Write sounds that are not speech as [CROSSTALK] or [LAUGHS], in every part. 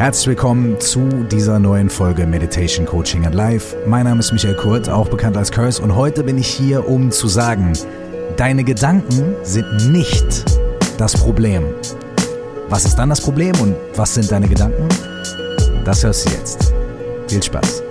Herzlich willkommen zu dieser neuen Folge Meditation Coaching and Life. Mein Name ist Michael Kurt, auch bekannt als Curse, und heute bin ich hier, um zu sagen, deine Gedanken sind nicht das Problem. Was ist dann das Problem und was sind deine Gedanken? Das hörst du jetzt. Viel Spaß.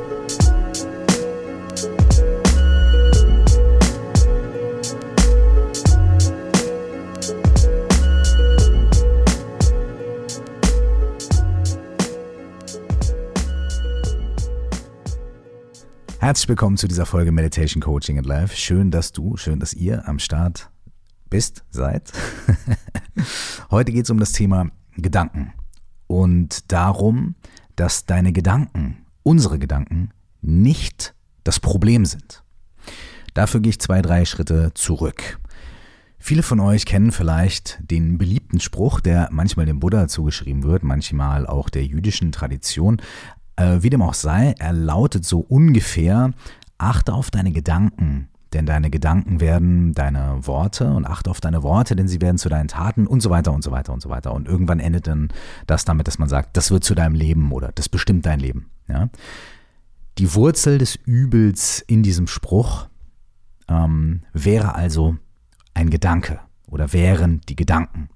Herzlich willkommen zu dieser Folge Meditation Coaching and Life. Schön, dass du, schön, dass ihr am Start bist, seid. [LAUGHS] Heute geht es um das Thema Gedanken und darum, dass deine Gedanken, unsere Gedanken, nicht das Problem sind. Dafür gehe ich zwei, drei Schritte zurück. Viele von euch kennen vielleicht den beliebten Spruch, der manchmal dem Buddha zugeschrieben wird, manchmal auch der jüdischen Tradition, äh, wie dem auch sei, er lautet so ungefähr, achte auf deine Gedanken, denn deine Gedanken werden deine Worte und achte auf deine Worte, denn sie werden zu deinen Taten und so weiter und so weiter und so weiter. Und irgendwann endet dann das damit, dass man sagt, das wird zu deinem Leben oder das bestimmt dein Leben. Ja? Die Wurzel des Übels in diesem Spruch ähm, wäre also ein Gedanke oder wären die Gedanken.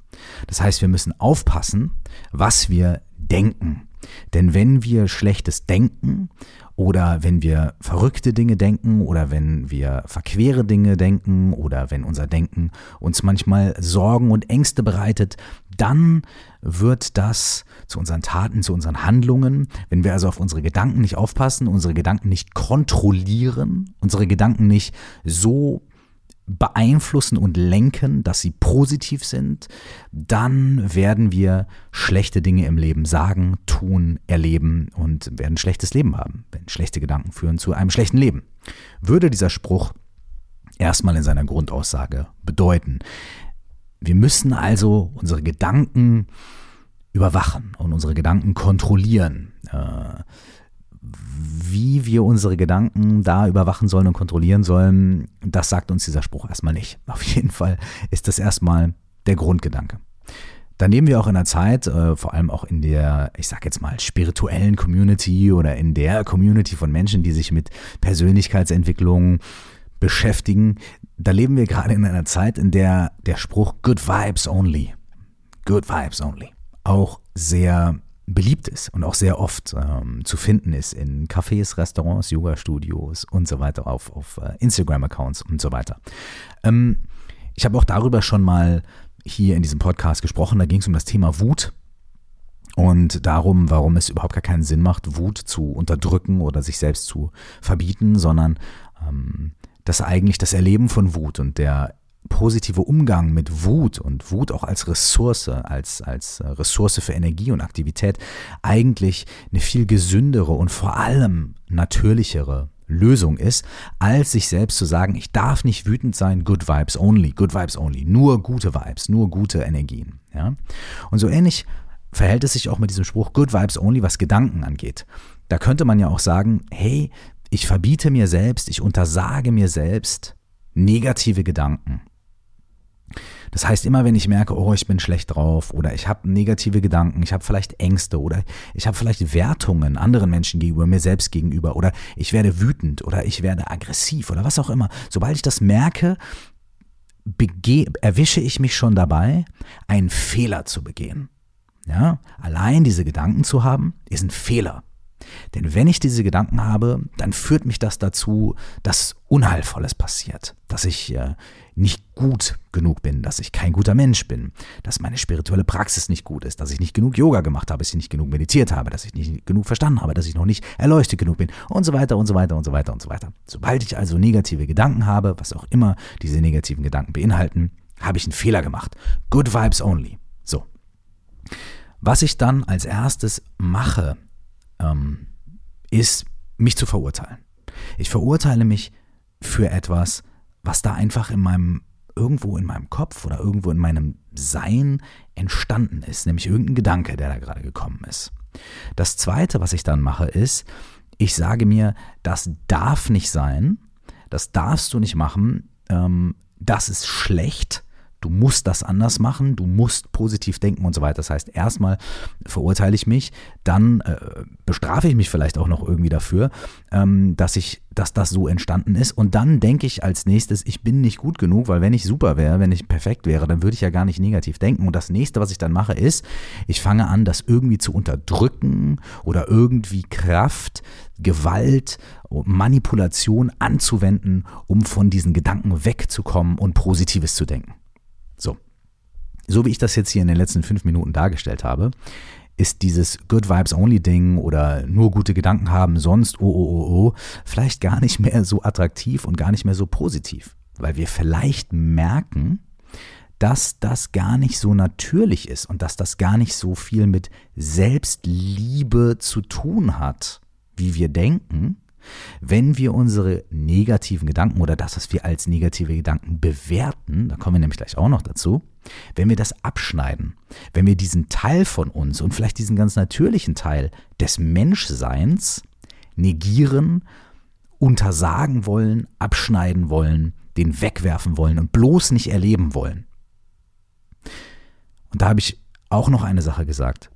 Das heißt, wir müssen aufpassen, was wir denken. Denn wenn wir schlechtes denken oder wenn wir verrückte Dinge denken oder wenn wir verquere Dinge denken oder wenn unser Denken uns manchmal Sorgen und Ängste bereitet, dann wird das zu unseren Taten, zu unseren Handlungen. Wenn wir also auf unsere Gedanken nicht aufpassen, unsere Gedanken nicht kontrollieren, unsere Gedanken nicht so beeinflussen und lenken, dass sie positiv sind, dann werden wir schlechte Dinge im Leben sagen, tun, erleben und werden ein schlechtes Leben haben. Denn schlechte Gedanken führen zu einem schlechten Leben. Würde dieser Spruch erstmal in seiner Grundaussage bedeuten. Wir müssen also unsere Gedanken überwachen und unsere Gedanken kontrollieren. Äh, wie wir unsere Gedanken da überwachen sollen und kontrollieren sollen, das sagt uns dieser Spruch erstmal nicht. Auf jeden Fall ist das erstmal der Grundgedanke. Dann leben wir auch in einer Zeit, äh, vor allem auch in der, ich sag jetzt mal, spirituellen Community oder in der Community von Menschen, die sich mit Persönlichkeitsentwicklung beschäftigen. Da leben wir gerade in einer Zeit, in der der Spruch Good Vibes Only, Good Vibes Only auch sehr beliebt ist und auch sehr oft ähm, zu finden ist in Cafés, Restaurants, Yoga-Studios und so weiter, auf, auf äh, Instagram-Accounts und so weiter. Ähm, ich habe auch darüber schon mal hier in diesem Podcast gesprochen, da ging es um das Thema Wut und darum, warum es überhaupt gar keinen Sinn macht, Wut zu unterdrücken oder sich selbst zu verbieten, sondern ähm, dass eigentlich das Erleben von Wut und der positive Umgang mit Wut und Wut auch als Ressource, als, als Ressource für Energie und Aktivität eigentlich eine viel gesündere und vor allem natürlichere Lösung ist, als sich selbst zu sagen, ich darf nicht wütend sein, good vibes only, good vibes only, nur gute Vibes, nur gute Energien. Ja? Und so ähnlich verhält es sich auch mit diesem Spruch good vibes only, was Gedanken angeht. Da könnte man ja auch sagen, hey, ich verbiete mir selbst, ich untersage mir selbst negative Gedanken. Das heißt, immer wenn ich merke, oh, ich bin schlecht drauf oder ich habe negative Gedanken, ich habe vielleicht Ängste oder ich habe vielleicht Wertungen anderen Menschen gegenüber, mir selbst gegenüber oder ich werde wütend oder ich werde aggressiv oder was auch immer, sobald ich das merke, erwische ich mich schon dabei, einen Fehler zu begehen. Ja, allein diese Gedanken zu haben, ist ein Fehler. Denn wenn ich diese Gedanken habe, dann führt mich das dazu, dass Unheilvolles passiert, dass ich äh, nicht gut genug bin, dass ich kein guter Mensch bin, dass meine spirituelle Praxis nicht gut ist, dass ich nicht genug Yoga gemacht habe, dass ich nicht genug meditiert habe, dass ich nicht genug verstanden habe, dass ich noch nicht erleuchtet genug bin und so weiter und so weiter und so weiter und so weiter. Sobald ich also negative Gedanken habe, was auch immer diese negativen Gedanken beinhalten, habe ich einen Fehler gemacht. Good Vibes only. So. Was ich dann als erstes mache, ähm, ist, mich zu verurteilen. Ich verurteile mich für etwas, was da einfach in meinem, irgendwo in meinem Kopf oder irgendwo in meinem Sein entstanden ist, nämlich irgendein Gedanke, der da gerade gekommen ist. Das zweite, was ich dann mache, ist, ich sage mir, das darf nicht sein, das darfst du nicht machen, ähm, das ist schlecht, du musst das anders machen, du musst positiv denken und so weiter. Das heißt, erstmal verurteile ich mich, dann äh, bestrafe ich mich vielleicht auch noch irgendwie dafür, ähm, dass ich, dass das so entstanden ist. Und dann denke ich als nächstes, ich bin nicht gut genug, weil wenn ich super wäre, wenn ich perfekt wäre, dann würde ich ja gar nicht negativ denken. Und das nächste, was ich dann mache, ist, ich fange an, das irgendwie zu unterdrücken oder irgendwie Kraft, Gewalt, Manipulation anzuwenden, um von diesen Gedanken wegzukommen und Positives zu denken. So. Wie ich das jetzt hier in den letzten fünf Minuten dargestellt habe, ist dieses Good Vibes Only Ding oder nur gute Gedanken haben, sonst oh oh oh oh, vielleicht gar nicht mehr so attraktiv und gar nicht mehr so positiv, weil wir vielleicht merken, dass das gar nicht so natürlich ist und dass das gar nicht so viel mit Selbstliebe zu tun hat, wie wir denken, wenn wir unsere negativen Gedanken oder das, was wir als negative Gedanken bewerten, da kommen wir nämlich gleich auch noch dazu, wenn wir das abschneiden, wenn wir diesen Teil von uns und vielleicht diesen ganz natürlichen Teil des Menschseins negieren, untersagen wollen, abschneiden wollen, den wegwerfen wollen und bloß nicht erleben wollen. Und da habe ich auch noch eine Sache gesagt.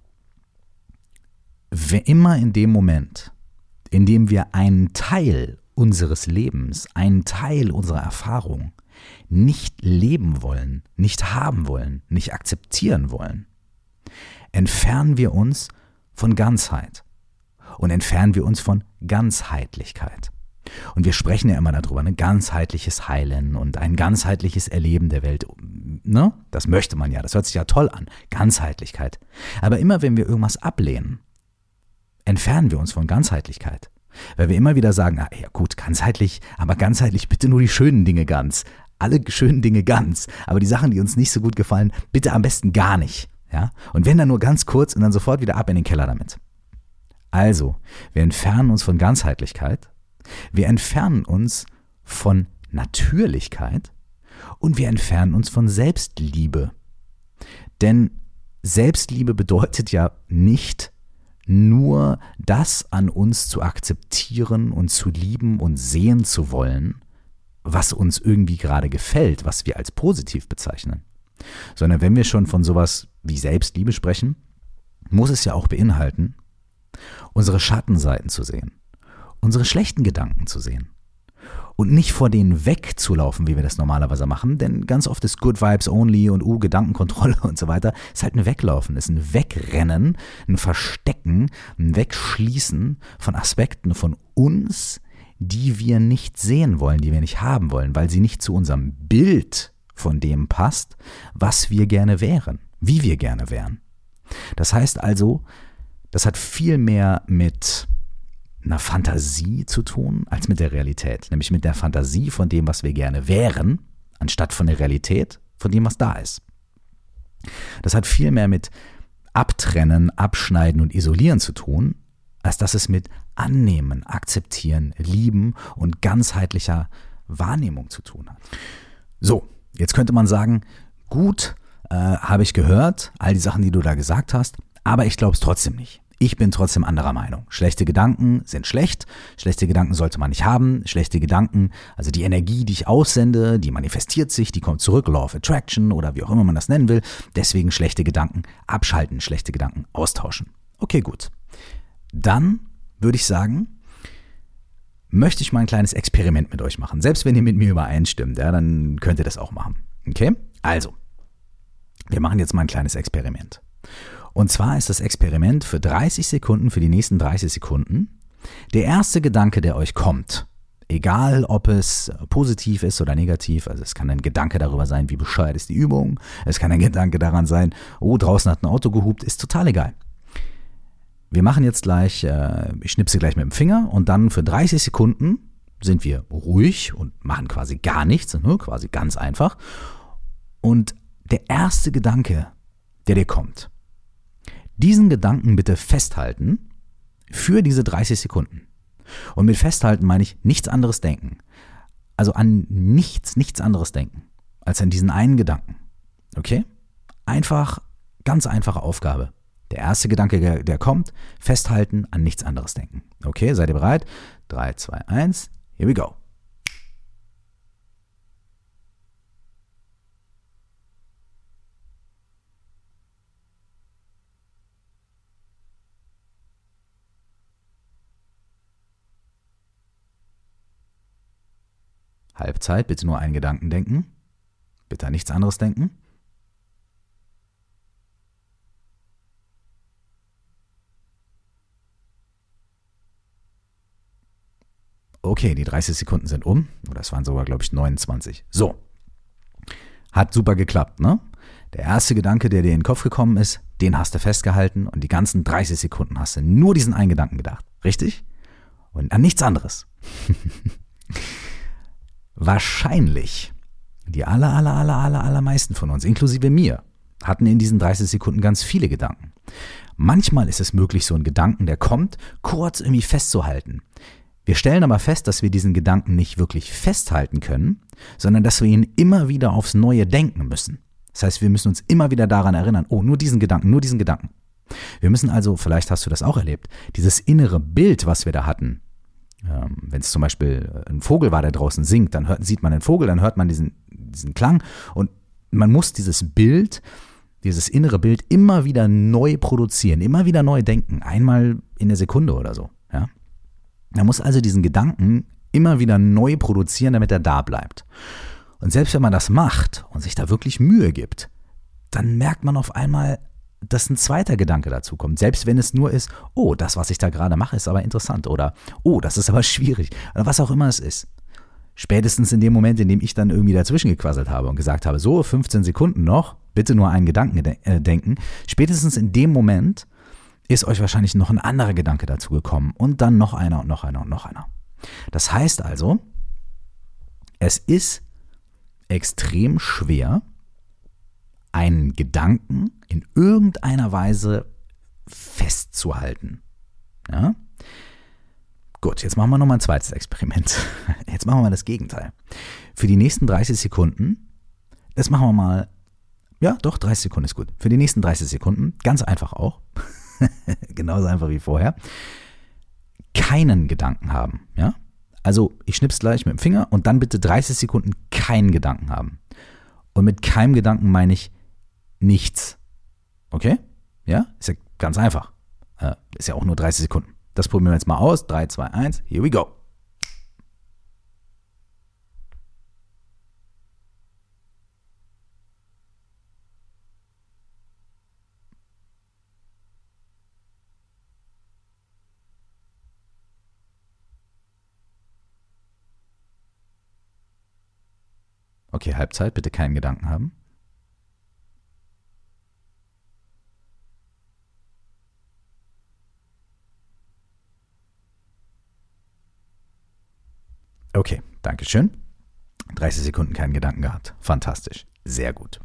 Immer in dem Moment, indem wir einen Teil unseres Lebens, einen Teil unserer Erfahrung nicht leben wollen, nicht haben wollen, nicht akzeptieren wollen, entfernen wir uns von Ganzheit und entfernen wir uns von Ganzheitlichkeit. Und wir sprechen ja immer darüber, ein ne? ganzheitliches Heilen und ein ganzheitliches Erleben der Welt. Ne? Das möchte man ja, das hört sich ja toll an, Ganzheitlichkeit. Aber immer wenn wir irgendwas ablehnen, entfernen wir uns von Ganzheitlichkeit. Weil wir immer wieder sagen, ah, ja gut, ganzheitlich, aber ganzheitlich bitte nur die schönen Dinge ganz. Alle schönen Dinge ganz. Aber die Sachen, die uns nicht so gut gefallen, bitte am besten gar nicht. Ja? Und wenn dann nur ganz kurz und dann sofort wieder ab in den Keller damit. Also, wir entfernen uns von Ganzheitlichkeit, wir entfernen uns von Natürlichkeit und wir entfernen uns von Selbstliebe. Denn Selbstliebe bedeutet ja nicht, nur das an uns zu akzeptieren und zu lieben und sehen zu wollen, was uns irgendwie gerade gefällt, was wir als positiv bezeichnen. Sondern wenn wir schon von sowas wie Selbstliebe sprechen, muss es ja auch beinhalten, unsere Schattenseiten zu sehen, unsere schlechten Gedanken zu sehen, und nicht vor denen wegzulaufen, wie wir das normalerweise machen, denn ganz oft ist Good Vibes Only und uh, Gedankenkontrolle [LAUGHS] und so weiter, ist halt ein Weglaufen, ist ein Wegrennen, ein Verstecken, ein Wegschließen von Aspekten von uns, die wir nicht sehen wollen, die wir nicht haben wollen, weil sie nicht zu unserem Bild von dem passt, was wir gerne wären, wie wir gerne wären. Das heißt also, das hat viel mehr mit einer Fantasie zu tun als mit der Realität. Nämlich mit der Fantasie von dem, was wir gerne wären, anstatt von der Realität, von dem, was da ist. Das hat viel mehr mit Abtrennen, Abschneiden und Isolieren zu tun, als dass es mit Annehmen, Akzeptieren, Lieben und ganzheitlicher Wahrnehmung zu tun hat. So, jetzt könnte man sagen, gut, äh, habe ich gehört, all die Sachen, die du da gesagt hast, aber ich glaube es trotzdem nicht. Ich bin trotzdem anderer Meinung. Schlechte Gedanken sind schlecht. Schlechte Gedanken sollte man nicht haben. Schlechte Gedanken, also die Energie, die ich aussende, die manifestiert sich, die kommt zurück, Law of Attraction oder wie auch immer man das nennen will. Deswegen schlechte Gedanken abschalten, schlechte Gedanken austauschen. Okay, gut. Dann würde ich sagen, möchte ich mal ein kleines Experiment mit euch machen. Selbst wenn ihr mit mir übereinstimmt, ja, dann könnt ihr das auch machen. Okay? Also, wir machen jetzt mal ein kleines Experiment. Und zwar ist das Experiment für 30 Sekunden, für die nächsten 30 Sekunden, der erste Gedanke, der euch kommt, egal ob es positiv ist oder negativ, also es kann ein Gedanke darüber sein, wie bescheuert ist die Übung, es kann ein Gedanke daran sein, oh, draußen hat ein Auto gehupt, ist total egal. Wir machen jetzt gleich, äh, ich schnipse gleich mit dem Finger und dann für 30 Sekunden sind wir ruhig und machen quasi gar nichts, ne, quasi ganz einfach. Und der erste Gedanke, der dir kommt, diesen Gedanken bitte festhalten für diese 30 Sekunden. Und mit festhalten meine ich nichts anderes denken. Also an nichts, nichts anderes denken als an diesen einen Gedanken. Okay? Einfach, ganz einfache Aufgabe. Der erste Gedanke, der, kommt, festhalten, an nichts anderes denken. Okay, seid ihr bereit? 3, 2, 1, here we go. Halbzeit, bitte nur einen Gedanken denken. Bitte an nichts anderes denken. Okay, die 30 Sekunden sind um. Oder es waren sogar, glaube ich, 29. So. Hat super geklappt, ne? Der erste Gedanke, der dir in den Kopf gekommen ist, den hast du festgehalten und die ganzen 30 Sekunden hast du nur diesen einen Gedanken gedacht. Richtig? Und an nichts anderes. [LAUGHS] Wahrscheinlich die aller, aller, aller, aller, allermeisten von uns, inklusive mir, hatten in diesen 30 Sekunden ganz viele Gedanken. Manchmal ist es möglich, so einen Gedanken, der kommt, kurz irgendwie festzuhalten. Wir stellen aber fest, dass wir diesen Gedanken nicht wirklich festhalten können, sondern dass wir ihn immer wieder aufs Neue denken müssen. Das heißt, wir müssen uns immer wieder daran erinnern, oh, nur diesen Gedanken, nur diesen Gedanken. Wir müssen also, vielleicht hast du das auch erlebt, dieses innere Bild, was wir da hatten, wenn es zum Beispiel ein Vogel war, der draußen singt, dann hört, sieht man den Vogel, dann hört man diesen, diesen Klang und man muss dieses Bild, dieses innere Bild immer wieder neu produzieren, immer wieder neu denken, einmal in der Sekunde oder so. Ja? Man muss also diesen Gedanken immer wieder neu produzieren, damit er da bleibt. Und selbst wenn man das macht und sich da wirklich Mühe gibt, dann merkt man auf einmal, dass ein zweiter Gedanke dazu kommt. Selbst wenn es nur ist, oh, das, was ich da gerade mache, ist aber interessant. Oder, oh, das ist aber [LAUGHS] schwierig. Oder was auch immer es ist. Spätestens in dem Moment, in dem ich dann irgendwie dazwischen gequasselt habe und gesagt habe, so, 15 Sekunden noch, bitte nur einen Gedanken äh, denken. Spätestens in dem Moment ist euch wahrscheinlich noch ein anderer Gedanke dazu gekommen und dann noch einer und noch einer und noch einer. Das heißt also, es ist extrem schwer, einen Gedanken in irgendeiner Weise festzuhalten. Ja? Gut, jetzt machen wir nochmal ein zweites Experiment. [LAUGHS] Jetzt machen wir mal das Gegenteil. Für die nächsten 30 Sekunden, das machen wir mal, ja, doch, 30 Sekunden ist gut. Für die nächsten 30 Sekunden, ganz einfach auch, [LAUGHS] genauso einfach wie vorher, keinen Gedanken haben. Ja? Also ich schnips gleich mit dem Finger und dann bitte 30 Sekunden keinen Gedanken haben. Und mit keinem Gedanken meine ich nichts. Okay? Ja? Ist ja ganz einfach. Äh, ist ja auch nur 30 Sekunden. Das probieren wir jetzt mal aus. 3, 2, 1, here we go. Okay, Halbzeit, bitte keinen Gedanken haben. Okay, Dankeschön. 30 Sekunden keinen Gedanken gehabt. Fantastisch. Sehr gut.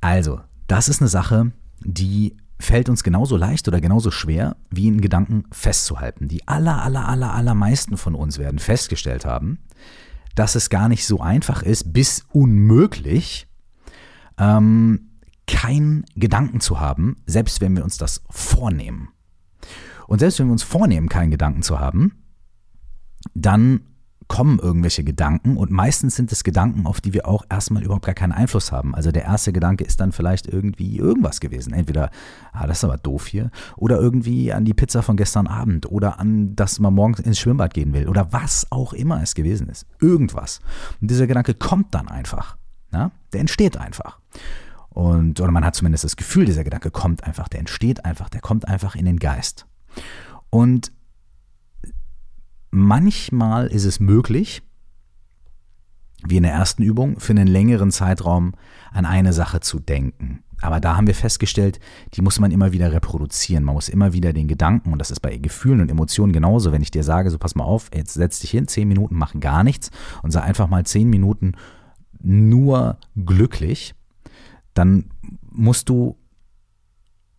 Also, das ist eine Sache, die fällt uns genauso leicht oder genauso schwer, wie einen Gedanken festzuhalten. Die aller, aller, aller, allermeisten von uns werden festgestellt haben, dass es gar nicht so einfach ist, bis unmöglich, ähm, keinen Gedanken zu haben, selbst wenn wir uns das vornehmen. Und selbst wenn wir uns vornehmen, keinen Gedanken zu haben, dann kommen irgendwelche Gedanken und meistens sind es Gedanken, auf die wir auch erstmal überhaupt gar keinen Einfluss haben. Also der erste Gedanke ist dann vielleicht irgendwie irgendwas gewesen. Entweder, ah, das ist aber doof hier, oder irgendwie an die Pizza von gestern Abend oder an, dass man morgens ins Schwimmbad gehen will oder was auch immer es gewesen ist. Irgendwas. Und dieser Gedanke kommt dann einfach. Ja? Der entsteht einfach. Und, oder man hat zumindest das Gefühl, dieser Gedanke kommt einfach, der entsteht einfach, der kommt einfach in den Geist. Und manchmal ist es möglich, wie in der ersten Übung, für einen längeren Zeitraum an eine Sache zu denken. Aber da haben wir festgestellt, die muss man immer wieder reproduzieren. Man muss immer wieder den Gedanken, und das ist bei Gefühlen und Emotionen genauso, wenn ich dir sage, so pass mal auf, jetzt setz dich hin, zehn Minuten machen gar nichts und sei einfach mal zehn Minuten nur glücklich, dann musst du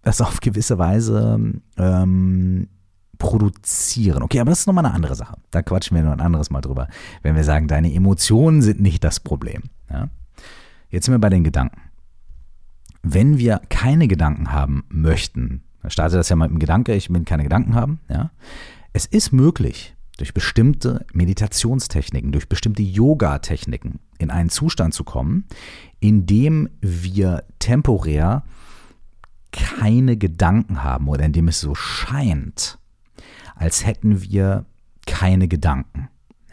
das auf gewisse Weise ähm, produzieren. Okay, aber das ist nochmal eine andere Sache. Da quatschen wir noch ein anderes Mal drüber, wenn wir sagen, deine Emotionen sind nicht das Problem. Ja? Jetzt sind wir bei den Gedanken. Wenn wir keine Gedanken haben möchten, dann startet das ja mal mit dem Gedanke, ich will keine Gedanken haben. Ja? Es ist möglich, durch bestimmte Meditationstechniken, durch bestimmte Yoga-Techniken in einen Zustand zu kommen, in dem wir temporär keine Gedanken haben oder in dem es so scheint, als hätten wir keine Gedanken.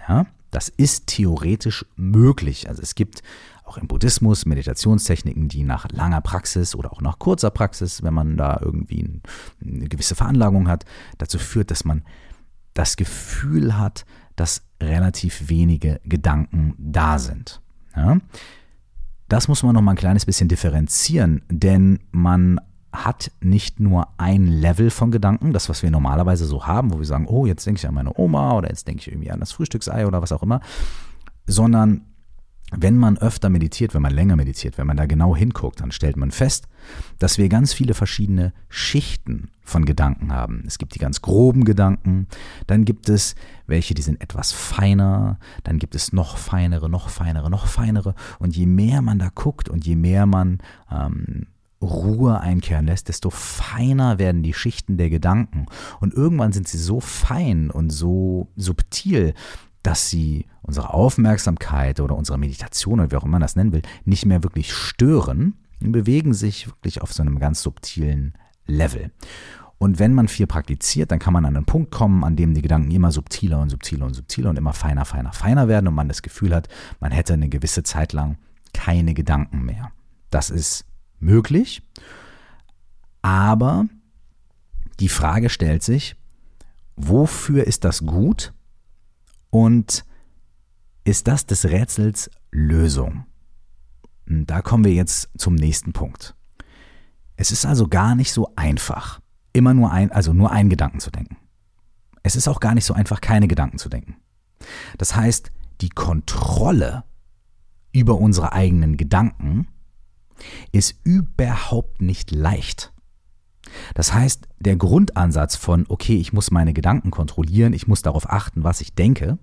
Ja? Das ist theoretisch möglich. Also es gibt auch im Buddhismus Meditationstechniken, die nach langer Praxis oder auch nach kurzer Praxis, wenn man da irgendwie eine gewisse Veranlagung hat, dazu führt, dass man das Gefühl hat, dass relativ wenige Gedanken da sind. Ja? Das muss man noch mal ein kleines bisschen differenzieren, denn man hat nicht nur ein Level von Gedanken, das, was wir normalerweise so haben, wo wir sagen, oh, jetzt denke ich an meine Oma oder jetzt denke ich irgendwie an das Frühstücksei oder was auch immer, sondern wenn man öfter meditiert, wenn man länger meditiert, wenn man da genau hinguckt, dann stellt man fest, dass wir ganz viele verschiedene Schichten von Gedanken haben. Es gibt die ganz groben Gedanken, dann gibt es welche, die sind etwas feiner, dann gibt es noch feinere, noch feinere, noch feinere. Und je mehr man da guckt und je mehr man ähm, Ruhe einkehren lässt, desto feiner werden die Schichten der Gedanken. Und irgendwann sind sie so fein und so subtil, dass sie unsere Aufmerksamkeit oder unsere Meditation oder wie auch immer man das nennen will, nicht mehr wirklich stören und bewegen sich wirklich auf so einem ganz subtilen Level. Und wenn man viel praktiziert, dann kann man an einen Punkt kommen, an dem die Gedanken immer subtiler und subtiler und subtiler und immer feiner, feiner, feiner werden und man das Gefühl hat, man hätte eine gewisse Zeit lang keine Gedanken mehr. Das ist möglich, aber die Frage stellt sich, wofür ist das gut und ist das des Rätsels Lösung? Und da kommen wir jetzt zum nächsten Punkt. Es ist also gar nicht so einfach, immer nur ein, also nur einen Gedanken zu denken. Es ist auch gar nicht so einfach, keine Gedanken zu denken. Das heißt, die Kontrolle über unsere eigenen Gedanken ist überhaupt nicht leicht. Das heißt, der Grundansatz von, okay, ich muss meine Gedanken kontrollieren, ich muss darauf achten, was ich denke,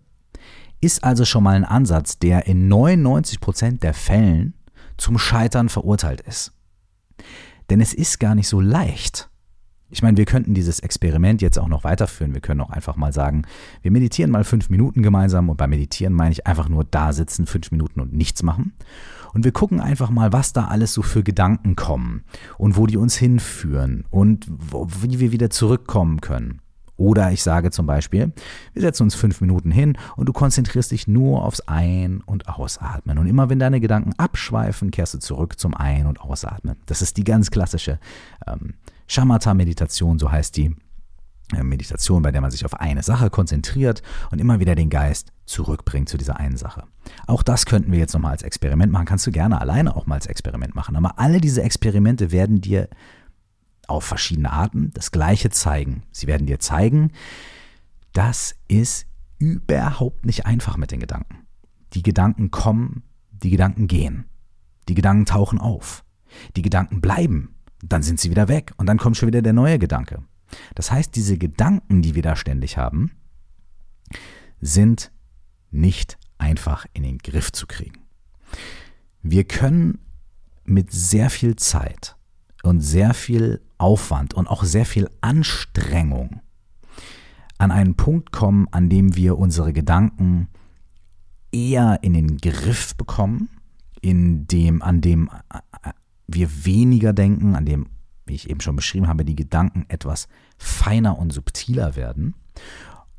ist also schon mal ein Ansatz, der in 99% der Fällen zum Scheitern verurteilt ist. Denn es ist gar nicht so leicht. Ich meine, wir könnten dieses Experiment jetzt auch noch weiterführen. Wir können auch einfach mal sagen, wir meditieren mal fünf Minuten gemeinsam und beim Meditieren meine ich einfach nur da sitzen, fünf Minuten und nichts machen. Und wir gucken einfach mal, was da alles so für Gedanken kommen und wo die uns hinführen und wo, wie wir wieder zurückkommen können. Oder ich sage zum Beispiel, wir setzen uns fünf Minuten hin und du konzentrierst dich nur aufs Ein- und Ausatmen. Und immer wenn deine Gedanken abschweifen, kehrst du zurück zum Ein- und Ausatmen. Das ist die ganz klassische ähm, Shamatha-Meditation, so heißt die äh, Meditation, bei der man sich auf eine Sache konzentriert und immer wieder den Geist zurückbringt zu dieser einen Sache. Auch das könnten wir jetzt nochmal als Experiment machen. Kannst du gerne alleine auch mal als Experiment machen. Aber alle diese Experimente werden dir auf verschiedene Arten das Gleiche zeigen. Sie werden dir zeigen, das ist überhaupt nicht einfach mit den Gedanken. Die Gedanken kommen, die Gedanken gehen. Die Gedanken tauchen auf. Die Gedanken bleiben. Dann sind sie wieder weg und dann kommt schon wieder der neue Gedanke. Das heißt, diese Gedanken, die wir da ständig haben, sind nicht einfach in den Griff zu kriegen. Wir können mit sehr viel Zeit und sehr viel Aufwand und auch sehr viel Anstrengung an einen Punkt kommen, an dem wir unsere Gedanken eher in den Griff bekommen, in dem, an dem äh, wir weniger denken, an dem, wie ich eben schon beschrieben habe, die Gedanken etwas feiner und subtiler werden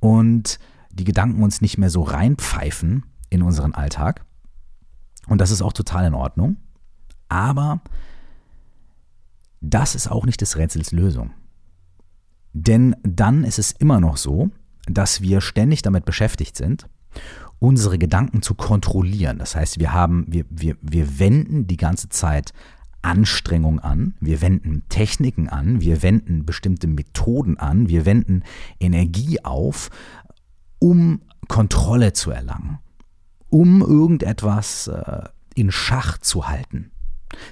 und die Gedanken uns nicht mehr so reinpfeifen in unseren Alltag. Und das ist auch total in Ordnung. Aber das ist auch nicht des Rätsels Lösung. Denn dann ist es immer noch so, dass wir ständig damit beschäftigt sind, unsere Gedanken zu kontrollieren. Das heißt, wir haben, wir, wir, wir wenden die ganze Zeit Anstrengung an, wir wenden Techniken an, wir wenden bestimmte Methoden an, wir wenden Energie auf, um Kontrolle zu erlangen, um irgendetwas äh, in Schach zu halten.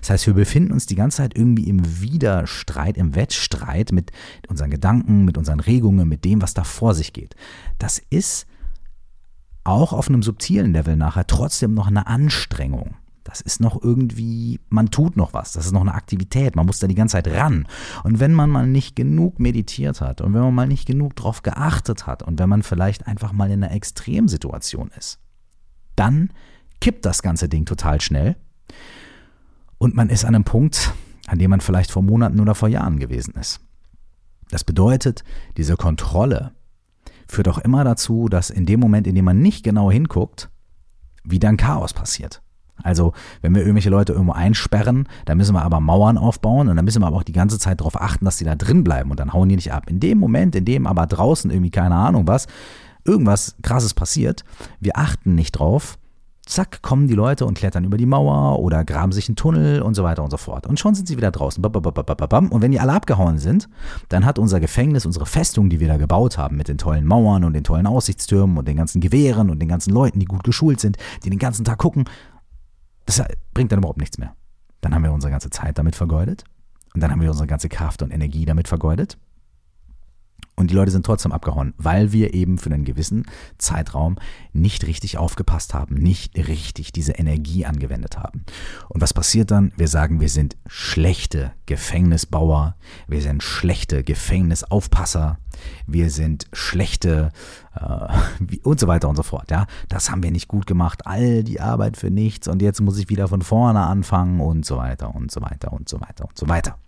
Das heißt, wir befinden uns die ganze Zeit irgendwie im Widerstreit, im Wettstreit mit unseren Gedanken, mit unseren Regungen, mit dem, was da vor sich geht. Das ist auch auf einem subtilen Level nachher trotzdem noch eine Anstrengung. Das ist noch irgendwie, man tut noch was, das ist noch eine Aktivität, man muss da die ganze Zeit ran. Und wenn man mal nicht genug meditiert hat und wenn man mal nicht genug drauf geachtet hat und wenn man vielleicht einfach mal in einer Extremsituation ist, dann kippt das ganze Ding total schnell und man ist an einem Punkt, an dem man vielleicht vor Monaten oder vor Jahren gewesen ist. Das bedeutet, diese Kontrolle führt auch immer dazu, dass in dem Moment, in dem man nicht genau hinguckt, wieder ein Chaos passiert. Also, wenn wir irgendwelche Leute irgendwo einsperren, dann müssen wir aber Mauern aufbauen und dann müssen wir aber auch die ganze Zeit darauf achten, dass die da drin bleiben und dann hauen die nicht ab. In dem Moment, in dem aber draußen irgendwie keine Ahnung was, irgendwas krasses passiert, wir achten nicht drauf, zack, kommen die Leute und klettern über die Mauer oder graben sich einen Tunnel und so weiter und so fort. Und schon sind sie wieder draußen. Und wenn die alle abgehauen sind, dann hat unser Gefängnis, unsere Festung, die wir da gebaut haben, mit den tollen Mauern und den tollen Aussichtstürmen und den ganzen Gewehren und den ganzen Leuten, die gut geschult sind, die den ganzen Tag gucken, das bringt dann überhaupt nichts mehr. Dann haben wir unsere ganze Zeit damit vergeudet und dann haben wir unsere ganze Kraft und Energie damit vergeudet und die Leute sind trotzdem abgehauen, weil wir eben für einen gewissen Zeitraum nicht richtig aufgepasst haben, nicht richtig diese Energie angewendet haben. Und was passiert dann? Wir sagen, wir sind schlechte Gefängnisbauer, wir sind schlechte Gefängnisaufpasser, wir sind schlechte äh, [LAUGHS] und so weiter und so fort. Ja, das haben wir nicht gut gemacht, all die Arbeit für nichts und jetzt muss ich wieder von vorne anfangen und so weiter und so weiter und so weiter und so weiter.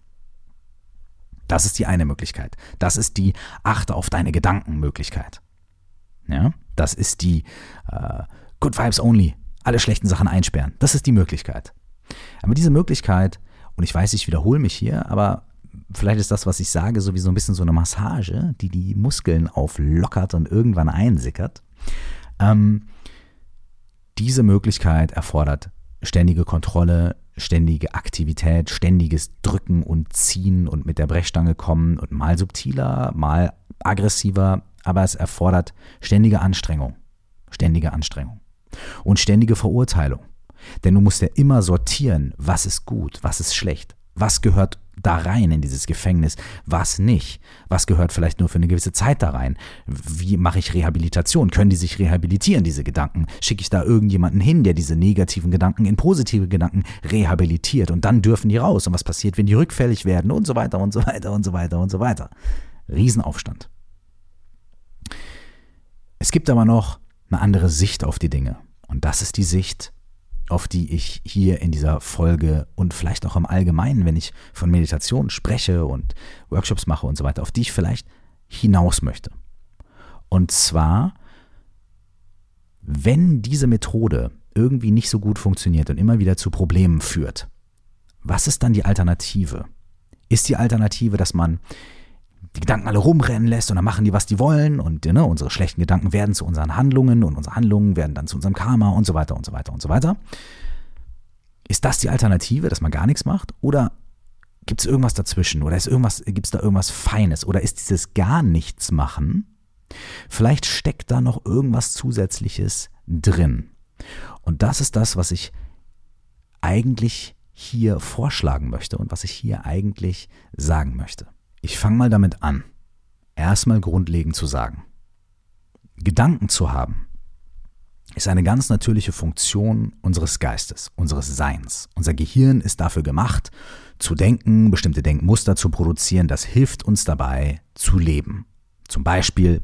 Das ist die eine Möglichkeit. Das ist die Achte auf deine Gedanken Möglichkeit. Ja, das ist die äh, Good Vibes Only. Alle schlechten Sachen einsperren. Das ist die Möglichkeit. Aber diese Möglichkeit, und ich weiß, ich wiederhole mich hier, aber vielleicht ist das, was ich sage, sowieso ein bisschen so eine Massage, die die Muskeln auflockert und irgendwann einsickert. Ähm, diese Möglichkeit erfordert ständige Kontrolle, ständige Aktivität, ständiges Drücken und Ziehen und mit der Brechstange kommen und mal subtiler, mal aggressiver, aber es erfordert ständige Anstrengung, ständige Anstrengung und ständige Verurteilung. Denn du musst ja immer sortieren, was ist gut, was ist schlecht, was gehört da rein in dieses Gefängnis, was nicht, was gehört vielleicht nur für eine gewisse Zeit da rein, wie mache ich Rehabilitation, können die sich rehabilitieren, diese Gedanken, schicke ich da irgendjemanden hin, der diese negativen Gedanken in positive Gedanken rehabilitiert? Und dann dürfen die raus. Und was passiert, wenn die rückfällig werden? Und so weiter und so weiter und so weiter und so weiter. Riesenaufstand. Es gibt aber noch eine andere Sicht auf die Dinge. Und das ist die Sicht auf die ich hier in dieser Folge und vielleicht auch im Allgemeinen, wenn ich von Meditation spreche und Workshops mache und so weiter, auf die ich vielleicht hinaus möchte. Und zwar, wenn diese Methode irgendwie nicht so gut funktioniert und immer wieder zu Problemen führt, was ist dann die Alternative? Ist die Alternative, dass man die Gedanken alle rumrennen lässt und dann machen die, was die wollen und ne, unsere schlechten Gedanken werden zu unseren Handlungen und unsere Handlungen werden dann zu unserem Karma und so weiter und so weiter und so weiter. Ist das die Alternative, dass man gar nichts macht? Oder gibt es irgendwas dazwischen? Oder gibt es da irgendwas Feines? Oder ist dieses gar nichts machen? Vielleicht steckt da noch irgendwas Zusätzliches drin. Und das ist das, was ich eigentlich hier vorschlagen möchte und was ich hier eigentlich sagen möchte. Ich fange mal damit an, erstmal grundlegend zu sagen. Gedanken zu haben ist eine ganz natürliche Funktion unseres Geistes, unseres Seins. Unser Gehirn ist dafür gemacht, zu denken, bestimmte Denkmuster zu produzieren. Das hilft uns dabei, zu leben. Zum Beispiel,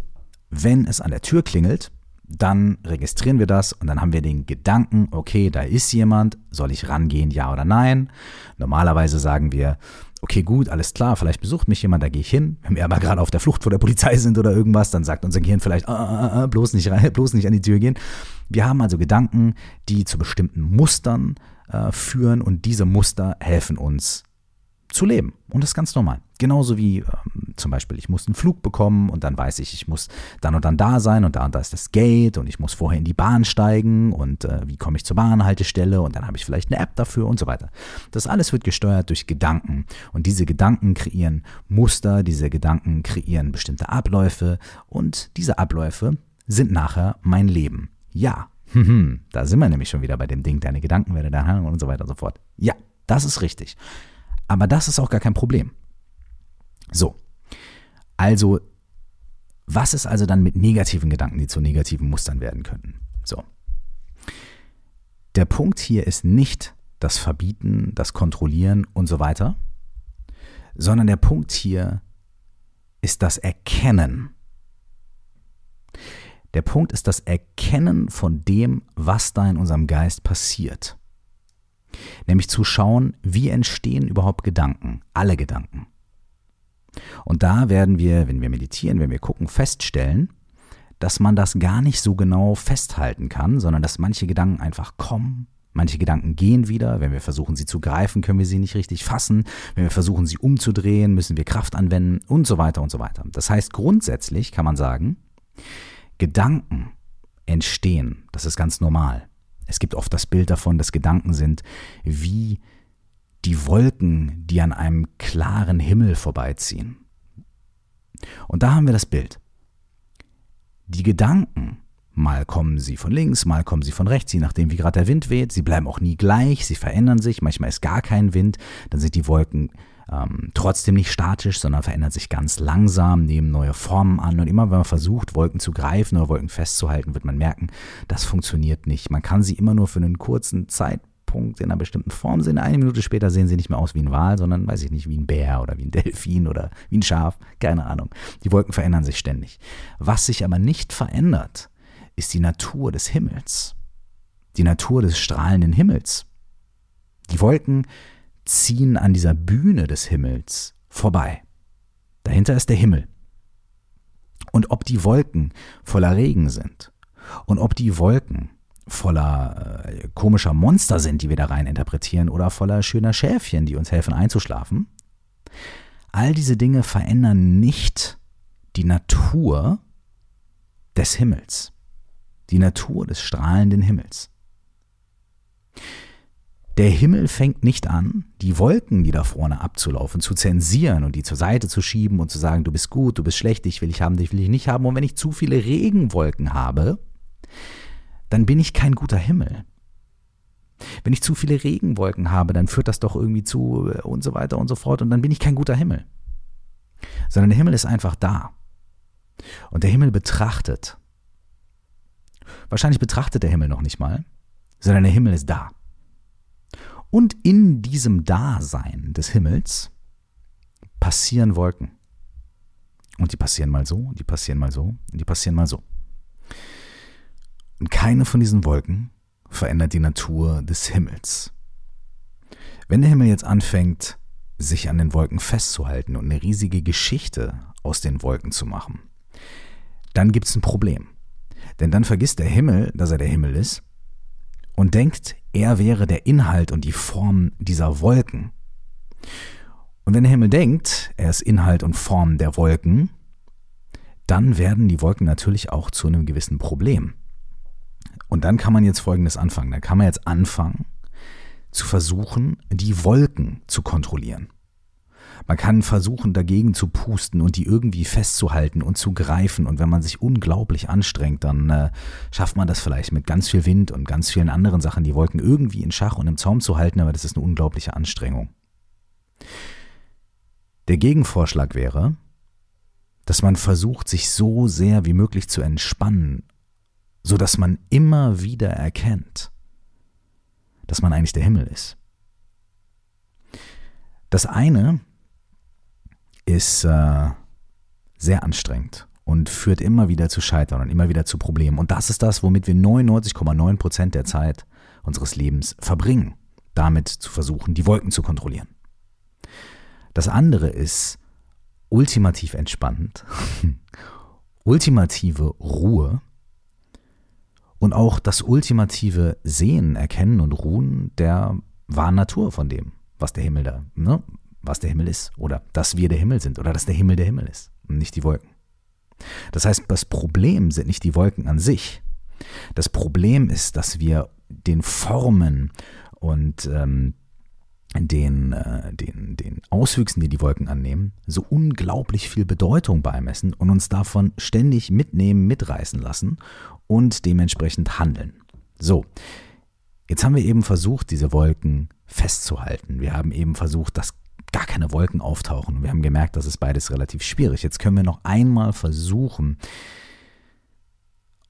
wenn es an der Tür klingelt, dann registrieren wir das und dann haben wir den Gedanken, okay, da ist jemand, soll ich rangehen, ja oder nein? Normalerweise sagen wir, okay, gut, alles klar, vielleicht besucht mich jemand, da gehe ich hin. Wenn wir aber gerade auf der Flucht vor der Polizei sind oder irgendwas, dann sagt unser Gehirn vielleicht, ah, ah, ah, bloß nicht rein, [LAUGHS] bloß nicht an die Tür gehen. Wir haben also Gedanken, die zu bestimmten Mustern äh, führen und diese Muster helfen uns zu leben. Und das ist ganz normal. Genauso wie ähm, zum Beispiel, ich muss einen Flug bekommen und dann weiß ich, ich muss dann und dann da sein und da und da ist das Gate und ich muss vorher in die Bahn steigen und äh, wie komme ich zur Bahnhaltestelle und dann habe ich vielleicht eine App dafür und so weiter. Das alles wird gesteuert durch Gedanken und diese Gedanken kreieren Muster, diese Gedanken kreieren bestimmte Abläufe und diese Abläufe sind nachher mein Leben. Ja, [LAUGHS] da sind wir nämlich schon wieder bei dem Ding, deine Gedanken werden dein und so weiter und so fort. Ja, das ist richtig. Aber das ist auch gar kein Problem. So, also, was ist also dann mit negativen Gedanken, die zu negativen Mustern werden könnten? So. Der Punkt hier ist nicht das Verbieten, das Kontrollieren und so weiter, sondern der Punkt hier ist das Erkennen. Der Punkt ist das Erkennen von dem, was da in unserem Geist passiert. Nämlich zu schauen, wie entstehen überhaupt Gedanken, alle Gedanken. Und da werden wir, wenn wir meditieren, wenn wir gucken, feststellen, dass man das gar nicht so genau festhalten kann, sondern dass manche Gedanken einfach kommen, manche Gedanken gehen wieder. Wenn wir versuchen, sie zu greifen, können wir sie nicht richtig fassen. Wenn wir versuchen, sie umzudrehen, müssen wir Kraft anwenden und so weiter und so weiter. Das heißt, grundsätzlich kann man sagen, Gedanken entstehen. Das ist ganz normal. Es gibt oft das Bild davon, dass Gedanken sind wie die Wolken, die an einem klaren Himmel vorbeiziehen. Und da haben wir das Bild. Die Gedanken, mal kommen sie von links, mal kommen sie von rechts, je nachdem wie gerade der Wind weht, sie bleiben auch nie gleich, sie verändern sich, manchmal ist gar kein Wind, dann sind die Wolken ähm, trotzdem nicht statisch, sondern verändern sich ganz langsam, nehmen neue Formen an und immer wenn man versucht, Wolken zu greifen oder Wolken festzuhalten, wird man merken, das funktioniert nicht. Man kann sie immer nur für einen kurzen Zeitpunkt Punkt in einer bestimmten Form sind. Eine Minute später sehen sie nicht mehr aus wie ein Wal, sondern, weiß ich nicht, wie ein Bär oder wie ein [LAUGHS] Delfin oder wie ein Schaf. Keine Ahnung. Die Wolken verändern sich ständig. Was sich aber nicht verändert, ist die Natur des Himmels. Die Natur des strahlenden Himmels. Die Wolken ziehen an dieser Bühne des Himmels vorbei. Dahinter ist der Himmel. Und ob die Wolken voller Regen sind und ob die Wolken voller äh, komischer Monster sind, die wir da rein interpretieren, oder voller schöner Schäfchen, die uns helfen einzuschlafen. All diese Dinge verändern nicht die Natur des Himmels, die Natur des strahlenden Himmels. Der Himmel fängt nicht an, die Wolken, die da vorne abzulaufen, zu zensieren und die zur Seite zu schieben und zu sagen, du bist gut, du bist schlecht, ich will dich haben, dich will ich nicht haben. Und wenn ich zu viele Regenwolken habe, dann bin ich kein guter Himmel. Wenn ich zu viele Regenwolken habe, dann führt das doch irgendwie zu äh, und so weiter und so fort und dann bin ich kein guter Himmel. Sondern der Himmel ist einfach da. Und der Himmel betrachtet. Wahrscheinlich betrachtet der Himmel noch nicht mal, sondern der Himmel ist da. Und in diesem Dasein des Himmels passieren Wolken. Und die passieren mal so, die passieren mal so, die passieren mal so. Und keine von diesen Wolken verändert die Natur des Himmels. Wenn der Himmel jetzt anfängt, sich an den Wolken festzuhalten und eine riesige Geschichte aus den Wolken zu machen, dann gibt es ein Problem. Denn dann vergisst der Himmel, dass er der Himmel ist und denkt, er wäre der Inhalt und die Form dieser Wolken. Und wenn der Himmel denkt, er ist Inhalt und Form der Wolken, dann werden die Wolken natürlich auch zu einem gewissen Problem. Und dann kann man jetzt Folgendes anfangen. Dann kann man jetzt anfangen zu versuchen, die Wolken zu kontrollieren. Man kann versuchen, dagegen zu pusten und die irgendwie festzuhalten und zu greifen. Und wenn man sich unglaublich anstrengt, dann äh, schafft man das vielleicht mit ganz viel Wind und ganz vielen anderen Sachen, die Wolken irgendwie in Schach und im Zaum zu halten, aber das ist eine unglaubliche Anstrengung. Der Gegenvorschlag wäre, dass man versucht, sich so sehr wie möglich zu entspannen so dass man immer wieder erkennt, dass man eigentlich der Himmel ist. Das eine ist äh, sehr anstrengend und führt immer wieder zu Scheitern und immer wieder zu Problemen. Und das ist das, womit wir 99,9 Prozent der Zeit unseres Lebens verbringen, damit zu versuchen, die Wolken zu kontrollieren. Das andere ist ultimativ entspannend, [LAUGHS] ultimative Ruhe und auch das ultimative Sehen, Erkennen und Ruhen der wahren Natur von dem, was der Himmel da, ne, was der Himmel ist oder dass wir der Himmel sind oder dass der Himmel der Himmel ist und nicht die Wolken. Das heißt, das Problem sind nicht die Wolken an sich. Das Problem ist, dass wir den Formen und ähm, den, äh, den, den Auswüchsen, die die Wolken annehmen, so unglaublich viel Bedeutung beimessen und uns davon ständig mitnehmen, mitreißen lassen und dementsprechend handeln. So, jetzt haben wir eben versucht, diese Wolken festzuhalten. Wir haben eben versucht, dass gar keine Wolken auftauchen. Wir haben gemerkt, das ist beides relativ schwierig. Jetzt können wir noch einmal versuchen,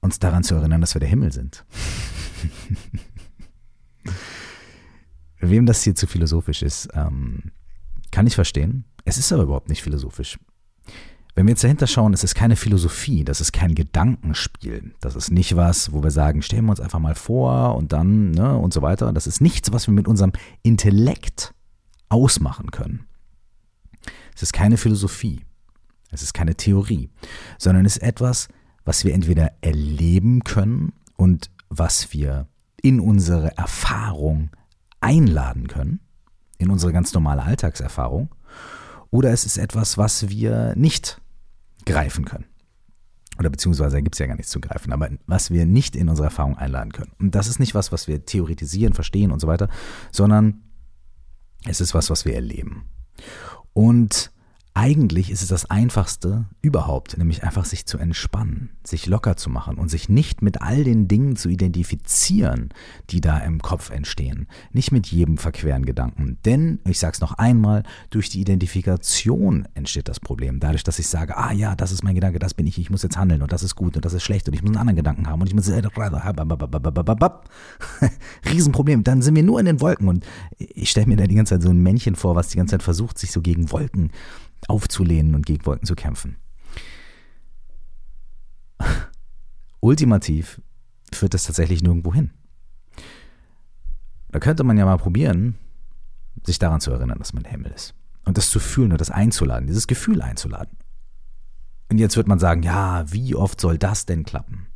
uns daran zu erinnern, dass wir der Himmel sind. [LAUGHS] Wem das hier zu philosophisch ist, ähm, kann ich verstehen. Es ist aber überhaupt nicht philosophisch. Wenn wir jetzt dahinter schauen, es ist keine Philosophie, das ist kein Gedankenspiel. Das ist nicht was, wo wir sagen, stellen wir uns einfach mal vor und dann ne, und so weiter. Das ist nichts, was wir mit unserem Intellekt ausmachen können. Es ist keine Philosophie, es ist keine Theorie, sondern es ist etwas, was wir entweder erleben können und was wir in unsere Erfahrung einladen können, in unsere ganz normale Alltagserfahrung, oder es ist etwas, was wir nicht greifen können. Oder beziehungsweise da gibt es ja gar nichts zu greifen, aber was wir nicht in unsere Erfahrung einladen können. Und das ist nicht was, was wir theoretisieren, verstehen und so weiter, sondern es ist was, was wir erleben. Und eigentlich ist es das Einfachste überhaupt, nämlich einfach sich zu entspannen, sich locker zu machen und sich nicht mit all den Dingen zu identifizieren, die da im Kopf entstehen. Nicht mit jedem verqueren Gedanken. Denn, ich sage es noch einmal, durch die Identifikation entsteht das Problem. Dadurch, dass ich sage, ah ja, das ist mein Gedanke, das bin ich, ich muss jetzt handeln und das ist gut und das ist schlecht und ich muss einen anderen Gedanken haben und ich muss... [LAUGHS] Riesenproblem. Dann sind wir nur in den Wolken und ich stelle mir da die ganze Zeit so ein Männchen vor, was die ganze Zeit versucht, sich so gegen Wolken aufzulehnen und gegen Wolken zu kämpfen. Ultimativ führt das tatsächlich nirgendwo hin. Da könnte man ja mal probieren, sich daran zu erinnern, dass man der Himmel ist. Und das zu fühlen und das einzuladen, dieses Gefühl einzuladen. Und jetzt wird man sagen, ja, wie oft soll das denn klappen?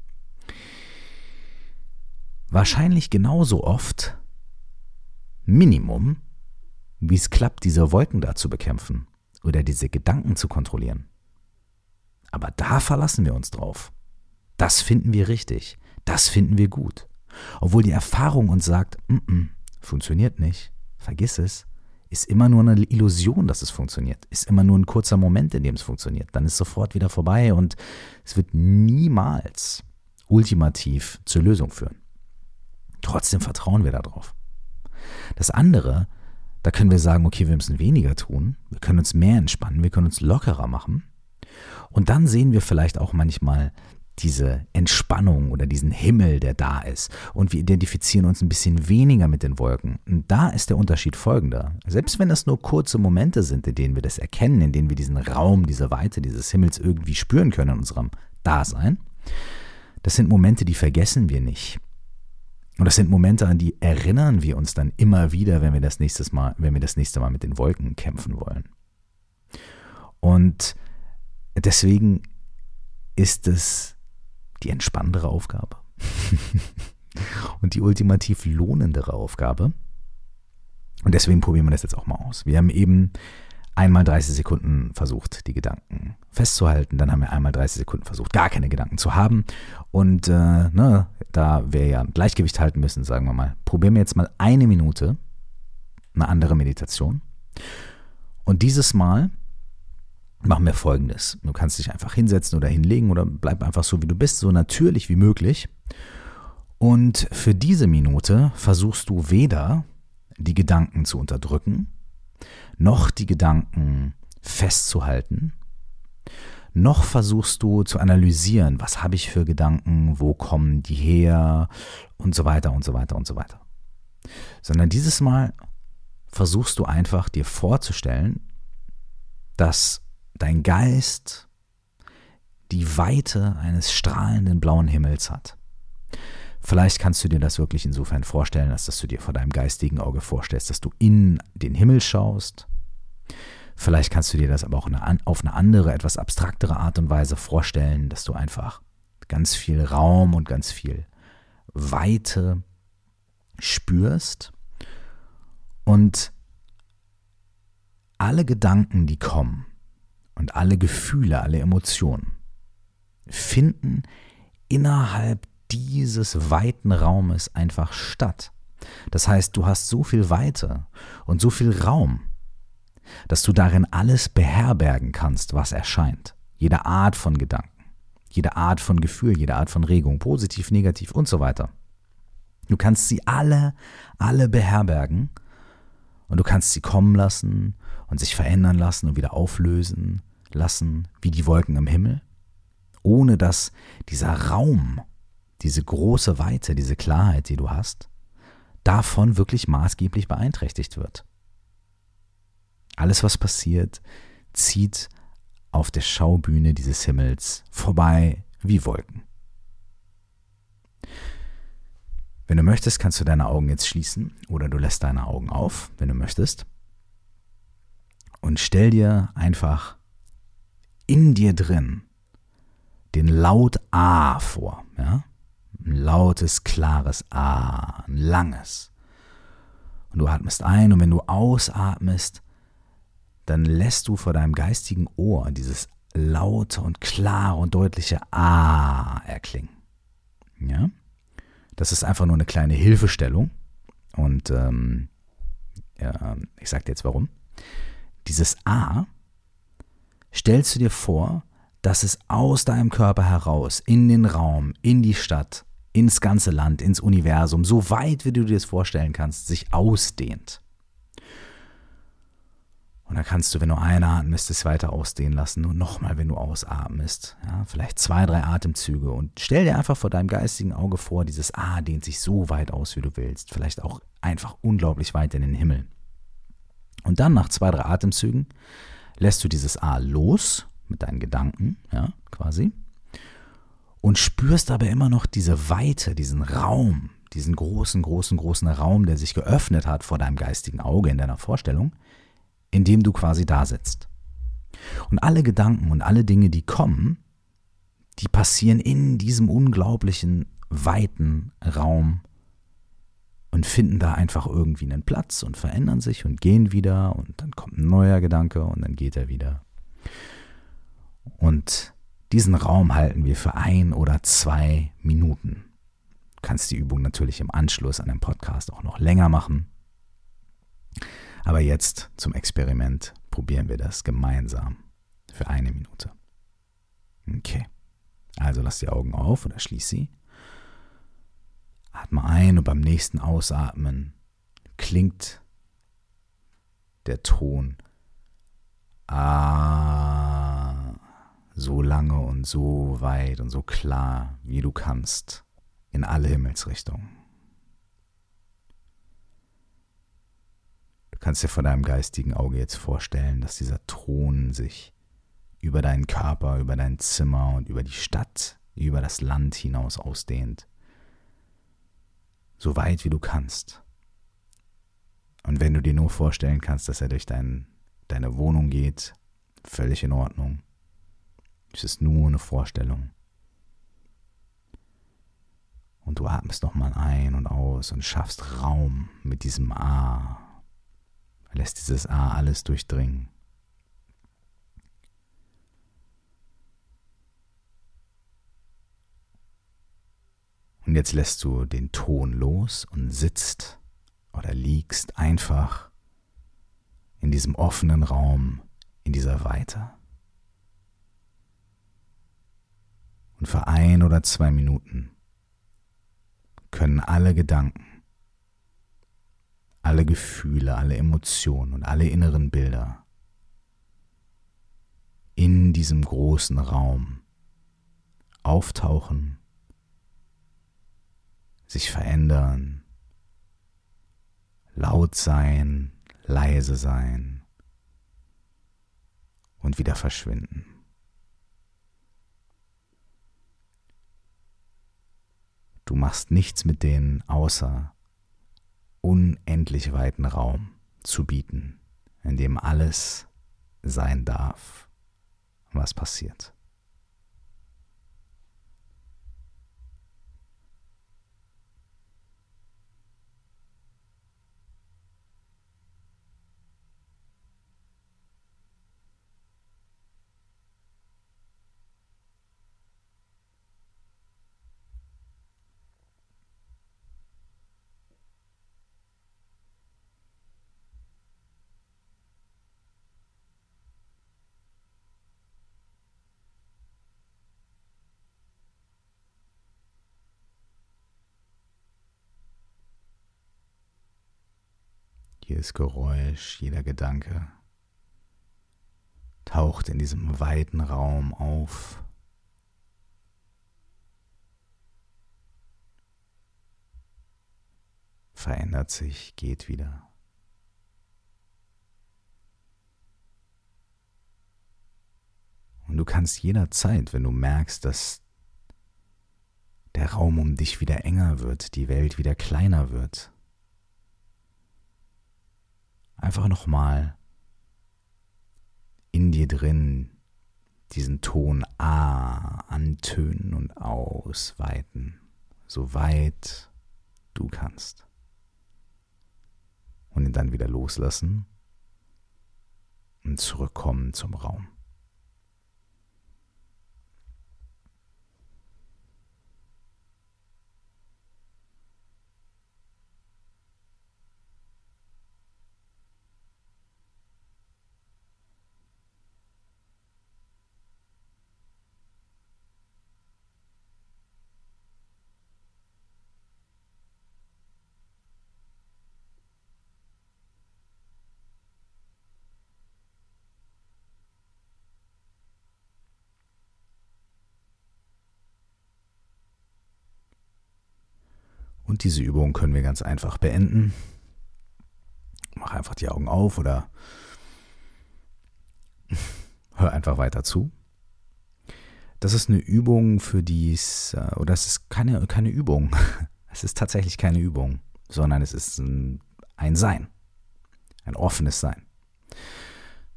Wahrscheinlich genauso oft, Minimum, wie es klappt, diese Wolken da zu bekämpfen oder diese Gedanken zu kontrollieren. Aber da verlassen wir uns drauf. Das finden wir richtig. Das finden wir gut. Obwohl die Erfahrung uns sagt, mm -mm, funktioniert nicht, vergiss es, ist immer nur eine Illusion, dass es funktioniert. Ist immer nur ein kurzer Moment, in dem es funktioniert. Dann ist sofort wieder vorbei und es wird niemals ultimativ zur Lösung führen. Trotzdem vertrauen wir darauf. Das andere da können wir sagen, okay, wir müssen weniger tun, wir können uns mehr entspannen, wir können uns lockerer machen. Und dann sehen wir vielleicht auch manchmal diese Entspannung oder diesen Himmel, der da ist. Und wir identifizieren uns ein bisschen weniger mit den Wolken. Und da ist der Unterschied folgender. Selbst wenn das nur kurze Momente sind, in denen wir das erkennen, in denen wir diesen Raum, diese Weite dieses Himmels irgendwie spüren können in unserem Dasein, das sind Momente, die vergessen wir nicht. Und das sind Momente, an die erinnern wir uns dann immer wieder, wenn wir das nächste Mal, wenn wir das nächste Mal mit den Wolken kämpfen wollen. Und deswegen ist es die entspannendere Aufgabe [LAUGHS] und die ultimativ lohnendere Aufgabe. Und deswegen probieren wir das jetzt auch mal aus. Wir haben eben einmal 30 Sekunden versucht, die Gedanken festzuhalten. Dann haben wir einmal 30 Sekunden versucht, gar keine Gedanken zu haben. Und äh, ne, da wir ja Gleichgewicht halten müssen, sagen wir mal, probieren wir jetzt mal eine Minute eine andere Meditation. Und dieses Mal machen wir folgendes. Du kannst dich einfach hinsetzen oder hinlegen oder bleib einfach so, wie du bist, so natürlich wie möglich. Und für diese Minute versuchst du weder die Gedanken zu unterdrücken, noch die Gedanken festzuhalten, noch versuchst du zu analysieren, was habe ich für Gedanken, wo kommen die her und so weiter und so weiter und so weiter. Sondern dieses Mal versuchst du einfach dir vorzustellen, dass dein Geist die Weite eines strahlenden blauen Himmels hat. Vielleicht kannst du dir das wirklich insofern vorstellen, als dass du dir vor deinem geistigen Auge vorstellst, dass du in den Himmel schaust. Vielleicht kannst du dir das aber auch auf eine andere, etwas abstraktere Art und Weise vorstellen, dass du einfach ganz viel Raum und ganz viel Weite spürst und alle Gedanken, die kommen und alle Gefühle, alle Emotionen finden innerhalb dieses weiten Raumes einfach statt. Das heißt, du hast so viel Weite und so viel Raum, dass du darin alles beherbergen kannst, was erscheint. Jede Art von Gedanken, jede Art von Gefühl, jede Art von Regung, positiv, negativ und so weiter. Du kannst sie alle, alle beherbergen und du kannst sie kommen lassen und sich verändern lassen und wieder auflösen lassen, wie die Wolken im Himmel, ohne dass dieser Raum diese große Weite, diese Klarheit, die du hast, davon wirklich maßgeblich beeinträchtigt wird. Alles, was passiert, zieht auf der Schaubühne dieses Himmels vorbei wie Wolken. Wenn du möchtest, kannst du deine Augen jetzt schließen oder du lässt deine Augen auf, wenn du möchtest. Und stell dir einfach in dir drin den Laut A vor. Ja? Ein lautes, klares A, ein langes. Und du atmest ein und wenn du ausatmest, dann lässt du vor deinem geistigen Ohr dieses laute und klare und deutliche A erklingen. Ja? Das ist einfach nur eine kleine Hilfestellung. Und ähm, ja, ich sage dir jetzt warum. Dieses A stellst du dir vor, dass es aus deinem Körper heraus, in den Raum, in die Stadt, ins ganze Land, ins Universum, so weit wie du dir das vorstellen kannst, sich ausdehnt. Und dann kannst du, wenn du einatmest, es weiter ausdehnen lassen und nochmal, wenn du ausatmest, ja, vielleicht zwei, drei Atemzüge und stell dir einfach vor deinem geistigen Auge vor, dieses A dehnt sich so weit aus, wie du willst, vielleicht auch einfach unglaublich weit in den Himmel. Und dann nach zwei, drei Atemzügen lässt du dieses A los mit deinen Gedanken, ja, quasi, und spürst aber immer noch diese Weite, diesen Raum, diesen großen, großen, großen Raum, der sich geöffnet hat vor deinem geistigen Auge in deiner Vorstellung, in dem du quasi da sitzt. Und alle Gedanken und alle Dinge, die kommen, die passieren in diesem unglaublichen, weiten Raum und finden da einfach irgendwie einen Platz und verändern sich und gehen wieder und dann kommt ein neuer Gedanke und dann geht er wieder. Und diesen Raum halten wir für ein oder zwei Minuten. Du kannst die Übung natürlich im Anschluss an den Podcast auch noch länger machen. Aber jetzt zum Experiment probieren wir das gemeinsam für eine Minute. Okay. Also lass die Augen auf oder schließ sie. Atme ein und beim nächsten Ausatmen klingt der Ton Ah so lange und so weit und so klar, wie du kannst, in alle Himmelsrichtungen. Du kannst dir vor deinem geistigen Auge jetzt vorstellen, dass dieser Ton sich über deinen Körper, über dein Zimmer und über die Stadt, über das Land hinaus ausdehnt so weit wie du kannst. Und wenn du dir nur vorstellen kannst, dass er durch dein, deine Wohnung geht, völlig in Ordnung. Es ist nur eine Vorstellung. Und du atmest nochmal ein und aus und schaffst Raum mit diesem A. Lässt dieses A alles durchdringen. Und jetzt lässt du den Ton los und sitzt oder liegst einfach in diesem offenen Raum, in dieser Weite. Und für ein oder zwei Minuten können alle Gedanken, alle Gefühle, alle Emotionen und alle inneren Bilder in diesem großen Raum auftauchen sich verändern, laut sein, leise sein und wieder verschwinden. Du machst nichts mit denen, außer unendlich weiten Raum zu bieten, in dem alles sein darf, was passiert. Jedes Geräusch, jeder Gedanke taucht in diesem weiten Raum auf. Verändert sich, geht wieder. Und du kannst jederzeit, wenn du merkst, dass der Raum um dich wieder enger wird, die Welt wieder kleiner wird, einfach nochmal in dir drin diesen Ton A antönen und ausweiten, so weit du kannst. Und ihn dann wieder loslassen und zurückkommen zum Raum. Und diese Übung können wir ganz einfach beenden. Mach einfach die Augen auf oder [LAUGHS] hör einfach weiter zu. Das ist eine Übung, für die es, äh, oder es ist keine, keine Übung. [LAUGHS] Es ist tatsächlich keine Übung, sondern es ist ein, ein Sein. Ein offenes Sein.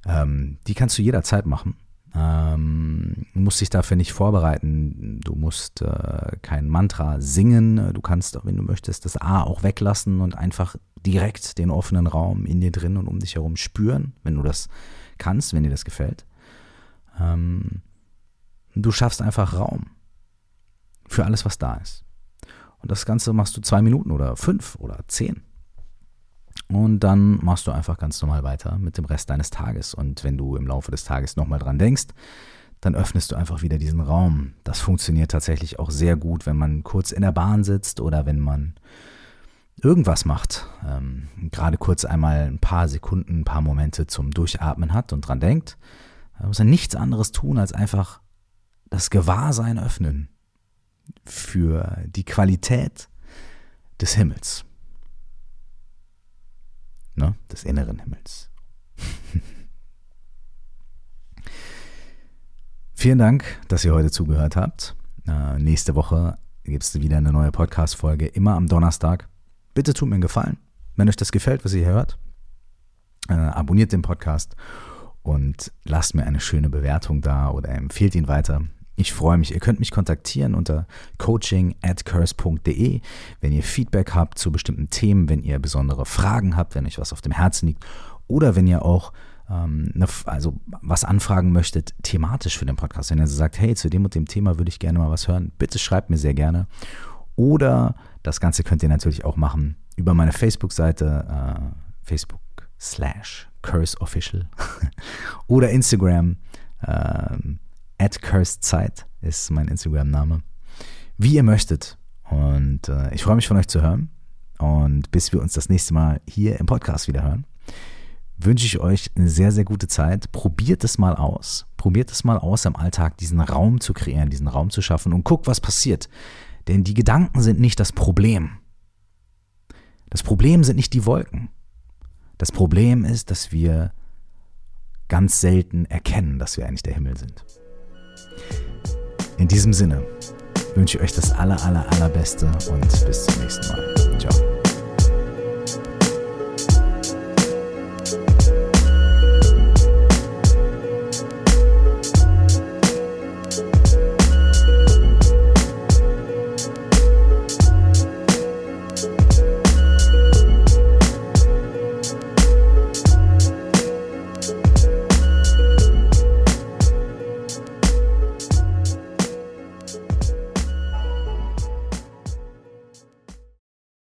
Ähm, die kannst du jederzeit machen. Ähm, du musst dich dafür nicht vorbereiten. Du musst äh, kein Mantra singen. Du kannst, wenn du möchtest, das A auch weglassen und einfach direkt den offenen Raum in dir drin und um dich herum spüren, wenn du das kannst, wenn dir das gefällt. Ähm, du schaffst einfach Raum für alles, was da ist. Und das Ganze machst du zwei Minuten oder fünf oder zehn. Und dann machst du einfach ganz normal weiter mit dem Rest deines Tages. Und wenn du im Laufe des Tages nochmal dran denkst, dann öffnest du einfach wieder diesen Raum. Das funktioniert tatsächlich auch sehr gut, wenn man kurz in der Bahn sitzt oder wenn man irgendwas macht. Ähm, gerade kurz einmal ein paar Sekunden, ein paar Momente zum Durchatmen hat und dran denkt. Da muss er nichts anderes tun, als einfach das Gewahrsein öffnen für die Qualität des Himmels ne, des inneren Himmels. [LAUGHS] Vielen Dank, dass ihr heute zugehört habt. Äh, nächste Woche gibt es wieder eine neue Podcast-Folge, immer am Donnerstag. Bitte tut mir einen Gefallen. Wenn euch das gefällt, was ihr hier hört, äh, abonniert den Podcast und lasst mir eine schöne Bewertung da oder empfehlt ihn weiter. Ich freue mich. Ihr könnt mich kontaktieren unter coaching at curse.de, wenn ihr Feedback habt zu bestimmten Themen, wenn ihr besondere Fragen habt, wenn euch was auf dem Herzen liegt oder wenn ihr auch ähm, ne, also was anfragen möchtet, thematisch für den Podcast. Wenn ihr sagt, hey, zu dem und dem Thema würde ich gerne mal was hören, bitte schreibt mir sehr gerne. Oder das Ganze könnt ihr natürlich auch machen über meine Facebook-Seite, äh, Facebook slash Curse Official [LAUGHS] oder Instagram. Ähm, at cursedzeit ist mein Instagram-Name. Wie ihr möchtet. Und äh, ich freue mich von euch zu hören. Und bis wir uns das nächste Mal hier im Podcast wieder hören, wünsche ich euch eine sehr, sehr gute Zeit. Probiert es mal aus. Probiert es mal aus, im Alltag diesen Raum zu kreieren, diesen Raum zu schaffen und guckt, was passiert. Denn die Gedanken sind nicht das Problem. Das Problem sind nicht die Wolken. Das Problem ist, dass wir ganz selten erkennen, dass wir eigentlich der Himmel sind. In diesem Sinne wünsche ich euch das aller, aller, allerbeste und bis zum nächsten Mal. Ciao.